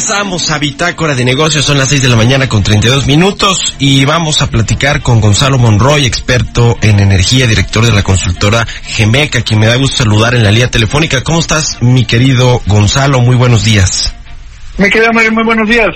Regresamos a Bitácora de Negocios, son las 6 de la mañana con 32 minutos y vamos a platicar con Gonzalo Monroy, experto en energía, director de la consultora Gemeca, quien me da gusto saludar en la línea telefónica. ¿Cómo estás, mi querido Gonzalo? Muy buenos días. Me queda Mario, muy buenos días.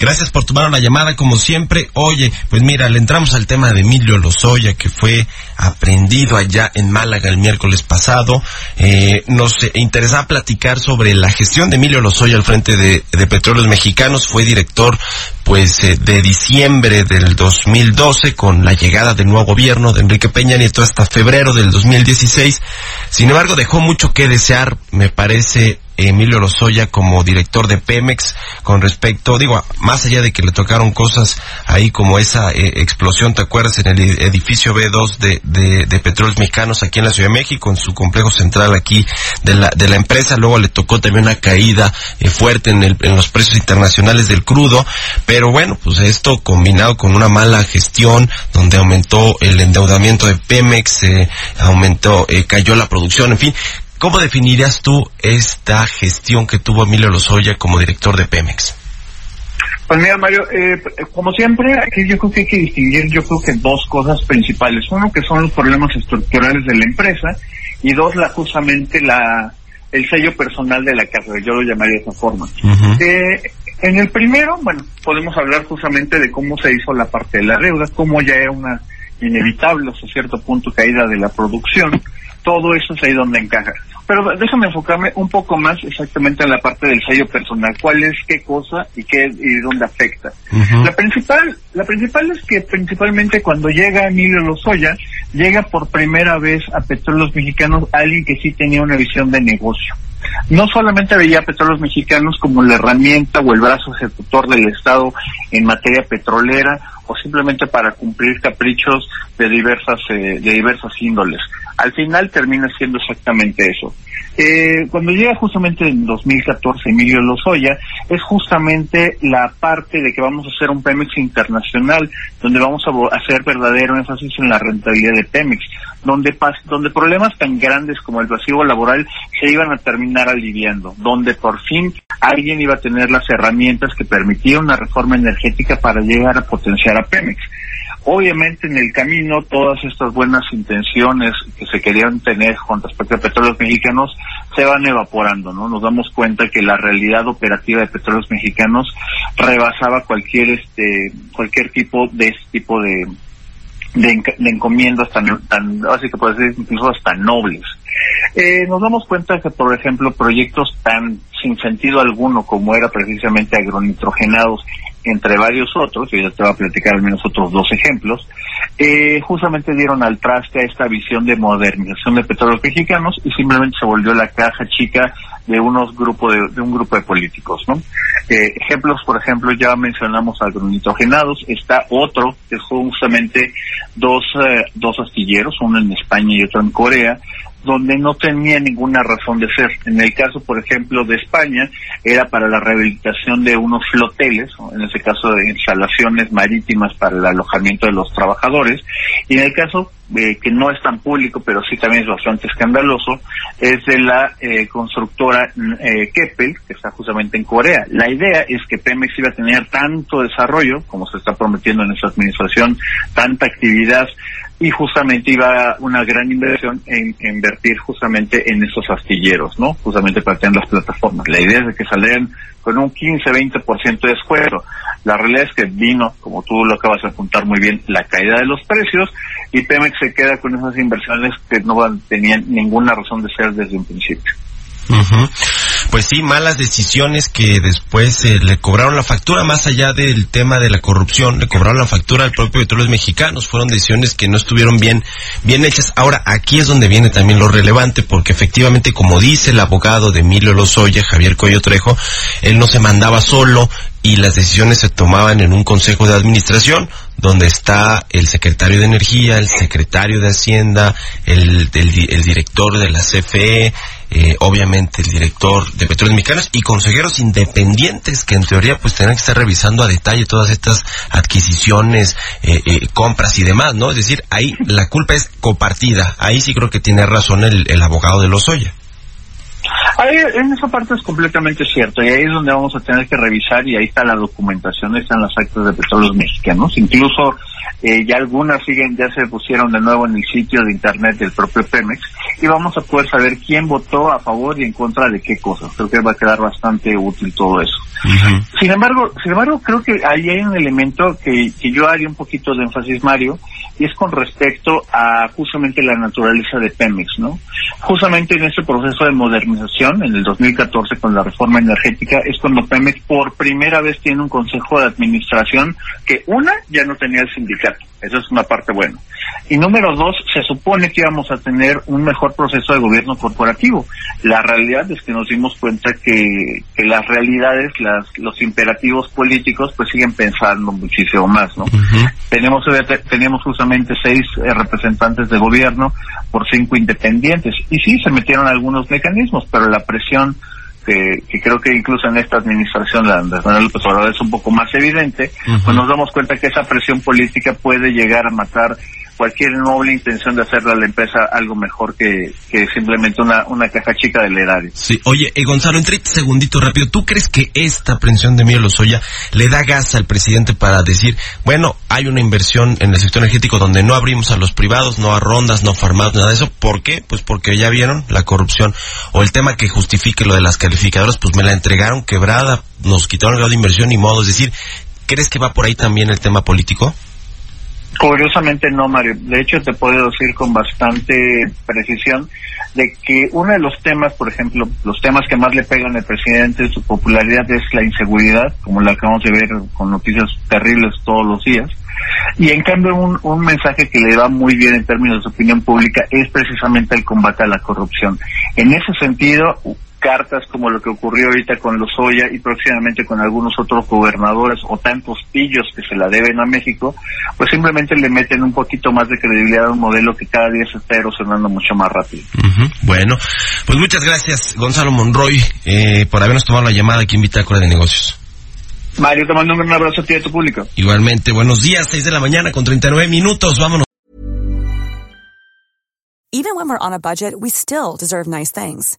Gracias por tomar la llamada, como siempre. Oye, pues mira, le entramos al tema de Emilio Lozoya, que fue aprendido allá en Málaga el miércoles pasado. Eh, nos interesa platicar sobre la gestión de Emilio Lozoya al frente de, de Petróleos Mexicanos. Fue director, pues, eh, de diciembre del 2012 con la llegada del nuevo gobierno de Enrique Peña Nieto hasta febrero del 2016. Sin embargo, dejó mucho que desear, me parece, Emilio Lozoya como director de Pemex con respecto, digo, más allá de que le tocaron cosas ahí como esa eh, explosión, ¿te acuerdas? En el edificio B2 de, de, de, Petróleos Mexicanos aquí en la Ciudad de México, en su complejo central aquí de la, de la empresa. Luego le tocó también una caída eh, fuerte en, el, en los precios internacionales del crudo. Pero bueno, pues esto combinado con una mala gestión donde aumentó el endeudamiento de Pemex, eh, aumentó, cayó la producción, en fin ¿Cómo definirías tú esta gestión que tuvo Emilio Lozoya como director de Pemex? Pues mira, Mario, eh, como siempre, aquí yo creo que hay que distinguir, yo creo que dos cosas principales. Uno, que son los problemas estructurales de la empresa, y dos, la justamente la el sello personal de la casa, yo lo llamaría de esa forma. Uh -huh. eh, en el primero, bueno, podemos hablar justamente de cómo se hizo la parte de la deuda, cómo ya era una inevitable, hasta cierto punto, caída de la producción, todo eso es ahí donde encaja. Pero déjame enfocarme un poco más exactamente en la parte del sello personal, cuál es qué cosa y qué y dónde afecta. Uh -huh. La principal, la principal es que principalmente cuando llega Emilio Lozoya, llega por primera vez a Petróleos Mexicanos alguien que sí tenía una visión de negocio. No solamente veía a Petróleos Mexicanos como la herramienta o el brazo ejecutor del Estado en materia petrolera o simplemente para cumplir caprichos de diversas eh, de diversas índoles. Al final termina siendo exactamente eso. Eh, cuando llega justamente en 2014 Emilio Lozoya, es justamente la parte de que vamos a hacer un Pemex internacional, donde vamos a hacer verdadero énfasis en la rentabilidad de Pemex, donde, donde problemas tan grandes como el vacío laboral se iban a terminar aliviando, donde por fin alguien iba a tener las herramientas que permitían una reforma energética para llegar a potenciar a Pemex. Obviamente en el camino todas estas buenas intenciones que se querían tener con respecto a petróleos mexicanos se van evaporando, ¿no? Nos damos cuenta que la realidad operativa de petróleos mexicanos rebasaba cualquier este cualquier tipo de este tipo de de, encomiendas tan, tan, así que puede ser incluso hasta nobles. Eh, nos damos cuenta que, por ejemplo, proyectos tan sin sentido alguno como era precisamente agronitrogenados, entre varios otros, y ya te voy a platicar al menos otros dos ejemplos, eh, justamente dieron al traste a esta visión de modernización de petróleos mexicanos y simplemente se volvió la caja chica de unos grupos de, de un grupo de políticos, ¿no? Eh, ejemplos, por ejemplo, ya mencionamos agronitrogenados, está otro que es justamente dos, eh, dos astilleros, uno en España y otro en Corea, donde no tenía ninguna razón de ser. En el caso, por ejemplo, de España, era para la rehabilitación de unos floteles, en ese caso de instalaciones marítimas para el alojamiento de los trabajadores, y en el caso eh, que no es tan público, pero sí también es bastante escandaloso, es de la eh, constructora eh, Keppel, que está justamente en Corea. La idea es que Pemex iba a tener tanto desarrollo, como se está prometiendo en esa administración, tanta actividad, y justamente iba una gran inversión en, en invertir justamente en esos astilleros, ¿no? Justamente para tener las plataformas. La idea es de que salieran con un 15-20% de descuento. La realidad es que vino, como tú lo acabas de apuntar muy bien, la caída de los precios y Pemex se queda con esas inversiones que no tenían ninguna razón de ser desde un principio. Pues sí, malas decisiones que después eh, le cobraron la factura, más allá del tema de la corrupción, le cobraron la factura al propio Petróleos Mexicanos. Fueron decisiones que no estuvieron bien, bien hechas. Ahora, aquí es donde viene también lo relevante, porque efectivamente, como dice el abogado de Emilio Lozoya, Javier Coyo Trejo, él no se mandaba solo, y las decisiones se tomaban en un consejo de administración donde está el secretario de Energía, el secretario de Hacienda, el, el, director de la CFE, eh, obviamente el director de Petróleos Mexicanos y consejeros independientes que en teoría pues tendrán que estar revisando a detalle todas estas adquisiciones, eh, eh, compras y demás, ¿no? Es decir, ahí la culpa es compartida. Ahí sí creo que tiene razón el, el abogado de Lozoya. Ahí, en esa parte es completamente cierto y ahí es donde vamos a tener que revisar y ahí está la documentación, están las actas de petróleos mexicanos, incluso eh, ya algunas siguen, ya se pusieron de nuevo en el sitio de internet del propio Pemex y vamos a poder saber quién votó a favor y en contra de qué cosas. Creo que va a quedar bastante útil todo eso. Sin embargo, sin embargo, creo que ahí hay un elemento que, que yo haría un poquito de énfasis, Mario, y es con respecto a justamente la naturaleza de Pemex, ¿no? Justamente en este proceso de modernización, en el 2014 con la reforma energética, es cuando Pemex por primera vez tiene un consejo de administración que una ya no tenía el sindicato, eso es una parte buena. Y número dos, se supone que íbamos a tener un mejor proceso de gobierno corporativo. La realidad es que nos dimos cuenta que, que las realidades, las, los imperativos políticos, pues siguen pensando muchísimo más, ¿no? Tenemos, teníamos justamente seis eh, representantes de gobierno por cinco independientes. Y sí, se metieron algunos mecanismos, pero la presión que, creo que incluso en esta administración la Andrés Manuel López Obrador es un poco más evidente, pues nos damos cuenta que esa presión política puede llegar a matar cualquier noble intención de hacerle a la empresa algo mejor que, que simplemente una, una caja chica del erario. Sí, oye, eh, Gonzalo, entre este segundito rápido, ¿tú crees que esta aprehensión de Emilio Lozoya le da gas al presidente para decir, bueno, hay una inversión en el sector energético donde no abrimos a los privados, no a rondas, no a farmados, nada de eso? ¿Por qué? Pues porque ya vieron la corrupción o el tema que justifique lo de las calificadoras, pues me la entregaron quebrada, nos quitaron el grado de inversión y modo, es decir, ¿crees que va por ahí también el tema político? Curiosamente no, Mario. De hecho, te puedo decir con bastante precisión de que uno de los temas, por ejemplo, los temas que más le pegan al presidente, su popularidad es la inseguridad, como la acabamos de ver con noticias terribles todos los días. Y en cambio, un, mensaje que le va muy bien en términos de opinión pública es precisamente el combate a la corrupción. En ese sentido, cartas como lo que ocurrió ahorita con los Lozoya y próximamente con algunos otros gobernadores o tantos pillos que se la deben a México, pues simplemente le meten un poquito más de credibilidad a un modelo que cada día se está erosionando mucho más rápido. Bueno, pues muchas gracias Gonzalo Monroy eh, por habernos tomado la llamada aquí en Bitácora de Negocios. Mario, te mando un abrazo a ti y a tu público. Igualmente, buenos días, 6 de la mañana con 39 minutos, vámonos. Even when we're on a budget, we still deserve nice things.